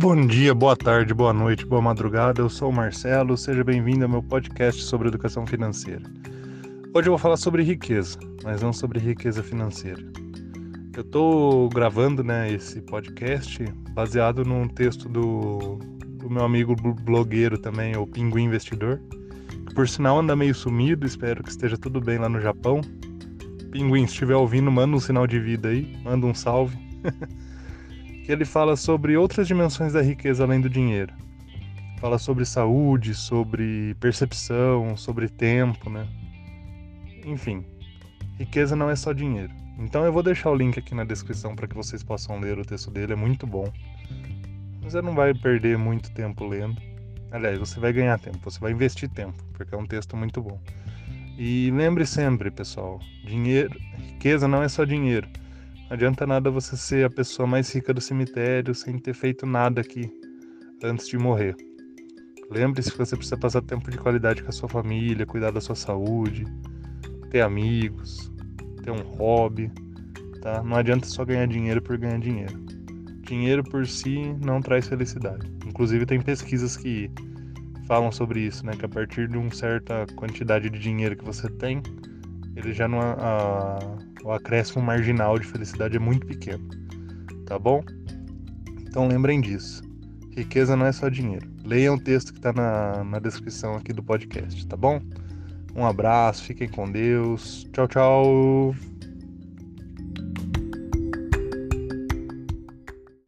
Bom dia, boa tarde, boa noite, boa madrugada. Eu sou o Marcelo, seja bem-vindo ao meu podcast sobre educação financeira. Hoje eu vou falar sobre riqueza, mas não sobre riqueza financeira. Eu estou gravando né, esse podcast baseado num texto do, do meu amigo blogueiro também, o Pinguim Investidor, que por sinal anda meio sumido, espero que esteja tudo bem lá no Japão. Pinguim, se estiver ouvindo, manda um sinal de vida aí, manda um salve. que ele fala sobre outras dimensões da riqueza além do dinheiro. Fala sobre saúde, sobre percepção, sobre tempo, né? Enfim, riqueza não é só dinheiro. Então eu vou deixar o link aqui na descrição para que vocês possam ler o texto dele, é muito bom. Você não vai perder muito tempo lendo. Aliás, você vai ganhar tempo, você vai investir tempo, porque é um texto muito bom. E lembre sempre, pessoal, dinheiro, riqueza não é só dinheiro. Não adianta nada você ser a pessoa mais rica do cemitério sem ter feito nada aqui antes de morrer. Lembre-se que você precisa passar tempo de qualidade com a sua família, cuidar da sua saúde, ter amigos, ter um hobby, tá? Não adianta só ganhar dinheiro por ganhar dinheiro. Dinheiro por si não traz felicidade. Inclusive tem pesquisas que falam sobre isso, né? Que a partir de uma certa quantidade de dinheiro que você tem, ele já não a, o acréscimo marginal de felicidade é muito pequeno, tá bom? Então lembrem disso. Riqueza não é só dinheiro. Leiam o texto que está na, na descrição aqui do podcast, tá bom? Um abraço, fiquem com Deus. Tchau, tchau.